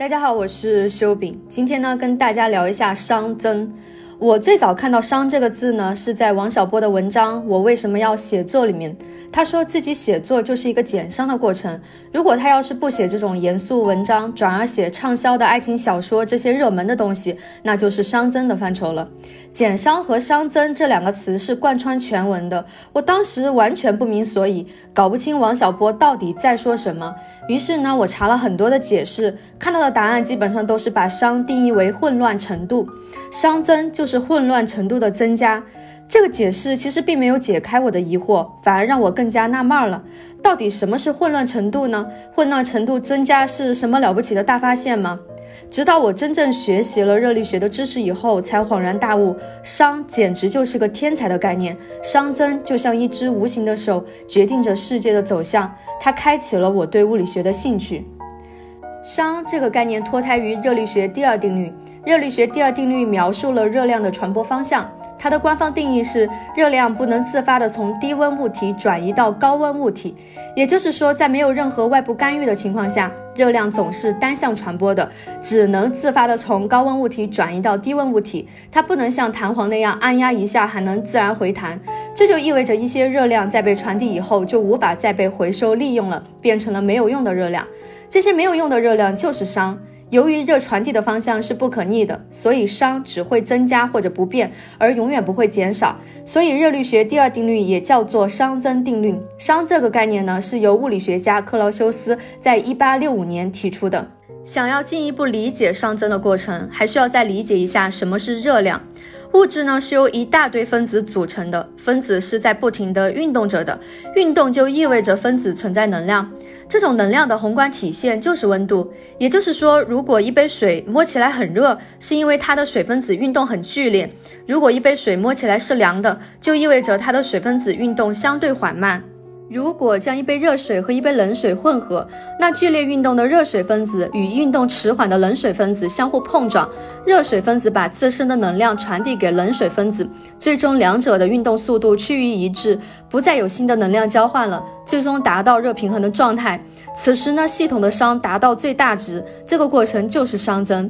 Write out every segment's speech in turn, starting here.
大家好，我是修炳，今天呢跟大家聊一下熵增。我最早看到“熵”这个字呢，是在王小波的文章《我为什么要写作》里面。他说自己写作就是一个减伤的过程。如果他要是不写这种严肃文章，转而写畅销的爱情小说这些热门的东西，那就是熵增的范畴了。减伤和熵增这两个词是贯穿全文的。我当时完全不明所以，搞不清王小波到底在说什么。于是呢，我查了很多的解释，看到的答案基本上都是把熵定义为混乱程度，熵增就是。是混乱程度的增加，这个解释其实并没有解开我的疑惑，反而让我更加纳闷了。到底什么是混乱程度呢？混乱程度增加是什么了不起的大发现吗？直到我真正学习了热力学的知识以后，才恍然大悟，熵简直就是个天才的概念。熵增就像一只无形的手，决定着世界的走向。它开启了我对物理学的兴趣。熵这个概念脱胎于热力学第二定律。热力学第二定律描述了热量的传播方向，它的官方定义是热量不能自发地从低温物体转移到高温物体，也就是说，在没有任何外部干预的情况下，热量总是单向传播的，只能自发地从高温物体转移到低温物体，它不能像弹簧那样按压一下还能自然回弹。这就意味着一些热量在被传递以后就无法再被回收利用了，变成了没有用的热量。这些没有用的热量就是熵。由于热传递的方向是不可逆的，所以熵只会增加或者不变，而永远不会减少。所以热力学第二定律也叫做熵增定律。熵这个概念呢，是由物理学家克劳修斯在一八六五年提出的。想要进一步理解熵增的过程，还需要再理解一下什么是热量。物质呢是由一大堆分子组成的，分子是在不停的运动着的，运动就意味着分子存在能量，这种能量的宏观体现就是温度。也就是说，如果一杯水摸起来很热，是因为它的水分子运动很剧烈；如果一杯水摸起来是凉的，就意味着它的水分子运动相对缓慢。如果将一杯热水和一杯冷水混合，那剧烈运动的热水分子与运动迟缓的冷水分子相互碰撞，热水分子把自身的能量传递给冷水分子，最终两者的运动速度趋于一致，不再有新的能量交换了，最终达到热平衡的状态。此时呢，系统的熵达到最大值，这个过程就是熵增。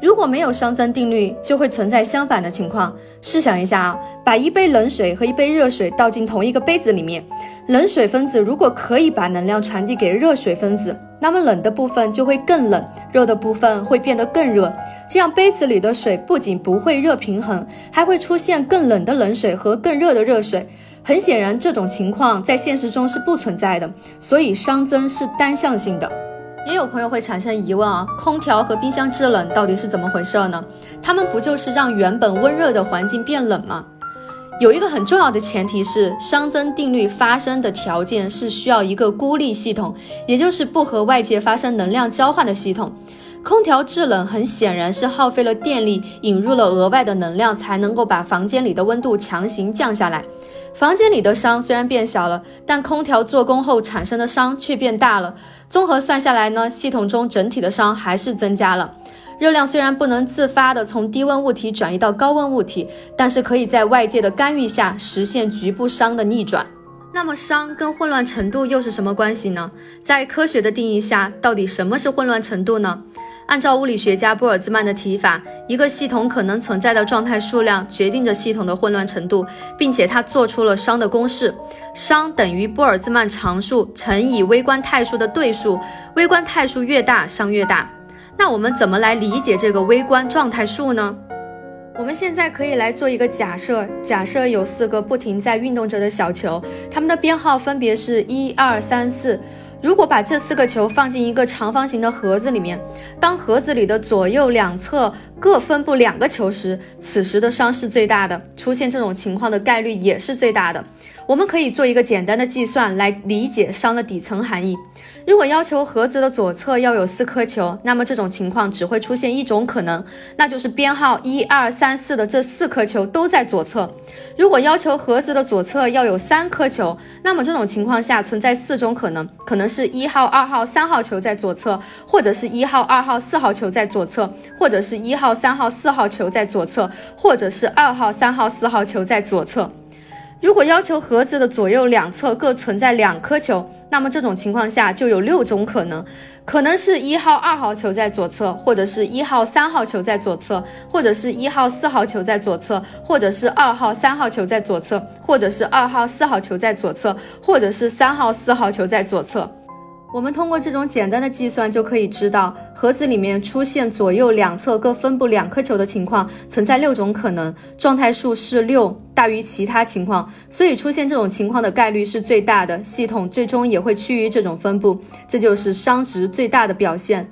如果没有熵增定律，就会存在相反的情况。试想一下啊，把一杯冷水和一杯热水倒进同一个杯子里面，冷水水分子如果可以把能量传递给热水分子，那么冷的部分就会更冷，热的部分会变得更热。这样杯子里的水不仅不会热平衡，还会出现更冷的冷水和更热的热水。很显然，这种情况在现实中是不存在的，所以熵增是单向性的。也有朋友会产生疑问啊，空调和冰箱制冷到底是怎么回事呢？它们不就是让原本温热的环境变冷吗？有一个很重要的前提是，熵增定律发生的条件是需要一个孤立系统，也就是不和外界发生能量交换的系统。空调制冷很显然是耗费了电力，引入了额外的能量，才能够把房间里的温度强行降下来。房间里的熵虽然变小了，但空调做工后产生的熵却变大了。综合算下来呢，系统中整体的熵还是增加了。热量虽然不能自发的从低温物体转移到高温物体，但是可以在外界的干预下实现局部熵的逆转。那么熵跟混乱程度又是什么关系呢？在科学的定义下，到底什么是混乱程度呢？按照物理学家波尔兹曼的提法，一个系统可能存在的状态数量决定着系统的混乱程度，并且他做出了熵的公式：熵等于波尔兹曼常数乘以微观态数的对数，微观态数越大，熵越大。那我们怎么来理解这个微观状态数呢？我们现在可以来做一个假设，假设有四个不停在运动着的小球，它们的编号分别是一二三四。如果把这四个球放进一个长方形的盒子里面，当盒子里的左右两侧各分布两个球时，此时的熵是最大的，出现这种情况的概率也是最大的。我们可以做一个简单的计算来理解熵的底层含义。如果要求盒子的左侧要有四颗球，那么这种情况只会出现一种可能，那就是编号一二三四的这四颗球都在左侧。如果要求盒子的左侧要有三颗球，那么这种情况下存在四种可能，可能是一号、二号、三号球在左侧，或者是一号、二号、四号球在左侧，或者是一号、三号、四号球在左侧，或者是二号、三号、四号球在左侧。如果要求盒子的左右两侧各存在两颗球，那么这种情况下就有六种可能：可能是一号、二号球在左侧，或者是一号、三号球在左侧，或者是一号、四号球在左侧，或者是二号、三号球在左侧，或者是二号、四号球在左侧，或者是三号、四号球在左侧。我们通过这种简单的计算就可以知道，盒子里面出现左右两侧各分布两颗球的情况存在六种可能，状态数是六，大于其他情况，所以出现这种情况的概率是最大的，系统最终也会趋于这种分布，这就是熵值最大的表现。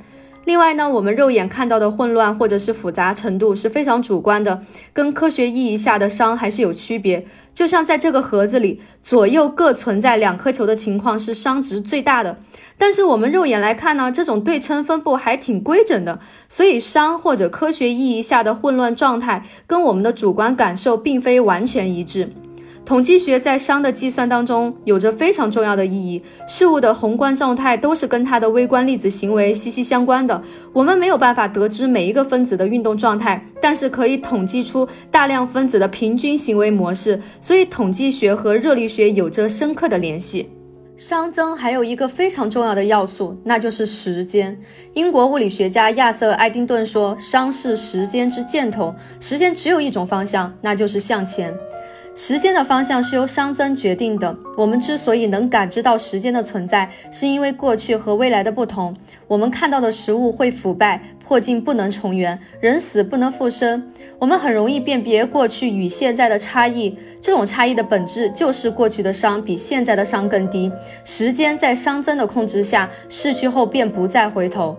另外呢，我们肉眼看到的混乱或者是复杂程度是非常主观的，跟科学意义下的熵还是有区别。就像在这个盒子里，左右各存在两颗球的情况是熵值最大的，但是我们肉眼来看呢，这种对称分布还挺规整的，所以熵或者科学意义下的混乱状态跟我们的主观感受并非完全一致。统计学在熵的计算当中有着非常重要的意义，事物的宏观状态都是跟它的微观粒子行为息息相关的。我们没有办法得知每一个分子的运动状态，但是可以统计出大量分子的平均行为模式。所以，统计学和热力学有着深刻的联系。熵增还有一个非常重要的要素，那就是时间。英国物理学家亚瑟·爱丁顿说：“熵是时间之箭头，时间只有一种方向，那就是向前。”时间的方向是由熵增决定的。我们之所以能感知到时间的存在，是因为过去和未来的不同。我们看到的食物会腐败、破镜不能重圆，人死不能复生。我们很容易辨别过去与现在的差异，这种差异的本质就是过去的熵比现在的熵更低。时间在熵增的控制下逝去后便不再回头。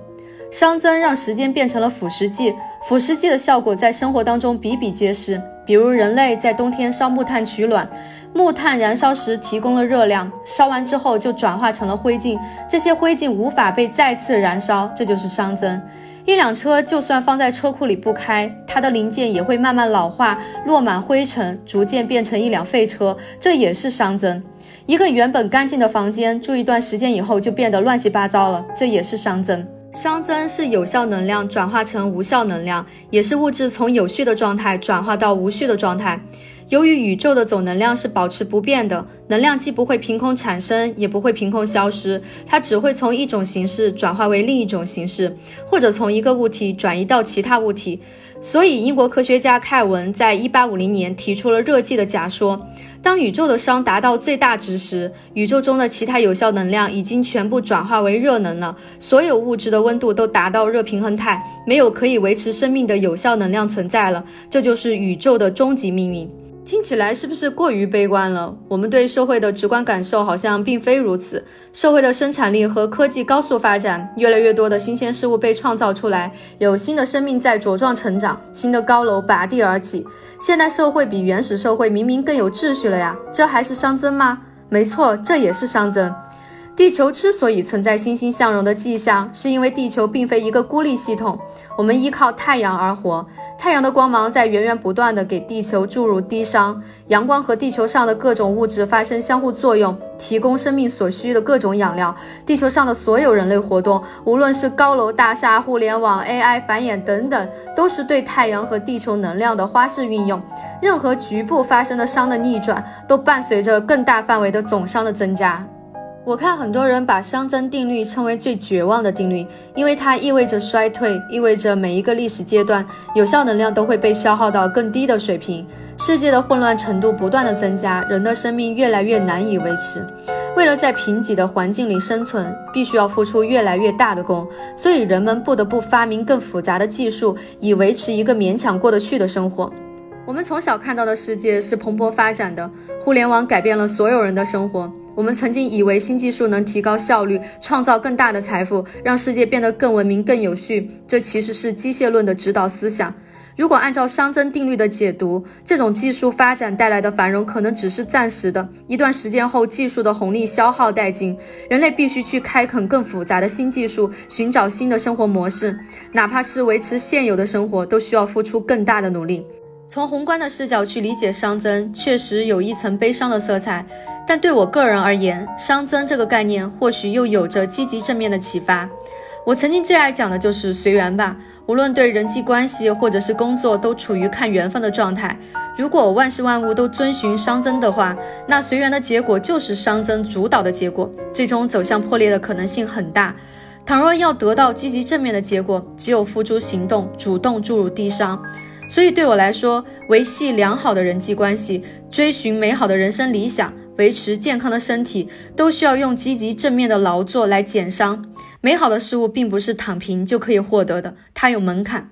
熵增让时间变成了腐蚀剂，腐蚀剂的效果在生活当中比比皆是。比如人类在冬天烧木炭取暖，木炭燃烧时提供了热量，烧完之后就转化成了灰烬，这些灰烬无法被再次燃烧，这就是熵增。一辆车就算放在车库里不开，它的零件也会慢慢老化，落满灰尘，逐渐变成一辆废车，这也是熵增。一个原本干净的房间，住一段时间以后就变得乱七八糟了，这也是熵增。熵增是有效能量转化成无效能量，也是物质从有序的状态转化到无序的状态。由于宇宙的总能量是保持不变的，能量既不会凭空产生，也不会凭空消失，它只会从一种形式转化为另一种形式，或者从一个物体转移到其他物体。所以，英国科学家凯文在1850年提出了热寂的假说。当宇宙的熵达到最大值时，宇宙中的其他有效能量已经全部转化为热能了，所有物质的温度都达到热平衡态，没有可以维持生命的有效能量存在了。这就是宇宙的终极命运。听起来是不是过于悲观了？我们对社会的直观感受好像并非如此。社会的生产力和科技高速发展，越来越多的新鲜事物被创造出来，有新的生命在茁壮成长，新的高楼拔地而起。现代社会比原始社会明明更有秩序了呀，这还是熵增吗？没错，这也是熵增。地球之所以存在欣欣向荣的迹象，是因为地球并非一个孤立系统，我们依靠太阳而活。太阳的光芒在源源不断地给地球注入低熵，阳光和地球上的各种物质发生相互作用，提供生命所需的各种养料。地球上的所有人类活动，无论是高楼大厦、互联网、AI 繁衍等等，都是对太阳和地球能量的花式运用。任何局部发生的熵的逆转，都伴随着更大范围的总熵的增加。我看很多人把熵增定律称为最绝望的定律，因为它意味着衰退，意味着每一个历史阶段有效能量都会被消耗到更低的水平，世界的混乱程度不断的增加，人的生命越来越难以维持。为了在贫瘠的环境里生存，必须要付出越来越大的功，所以人们不得不发明更复杂的技术，以维持一个勉强过得去的生活。我们从小看到的世界是蓬勃发展的，互联网改变了所有人的生活。我们曾经以为新技术能提高效率，创造更大的财富，让世界变得更文明、更有序。这其实是机械论的指导思想。如果按照熵增定律的解读，这种技术发展带来的繁荣可能只是暂时的。一段时间后，技术的红利消耗殆尽，人类必须去开垦更复杂的新技术，寻找新的生活模式。哪怕是维持现有的生活，都需要付出更大的努力。从宏观的视角去理解熵增，确实有一层悲伤的色彩。但对我个人而言，熵增这个概念或许又有着积极正面的启发。我曾经最爱讲的就是随缘吧，无论对人际关系或者是工作，都处于看缘分的状态。如果万事万物都遵循熵增的话，那随缘的结果就是熵增主导的结果，最终走向破裂的可能性很大。倘若要得到积极正面的结果，只有付诸行动，主动注入低商。所以对我来说，维系良好的人际关系，追寻美好的人生理想，维持健康的身体，都需要用积极正面的劳作来减伤。美好的事物并不是躺平就可以获得的，它有门槛。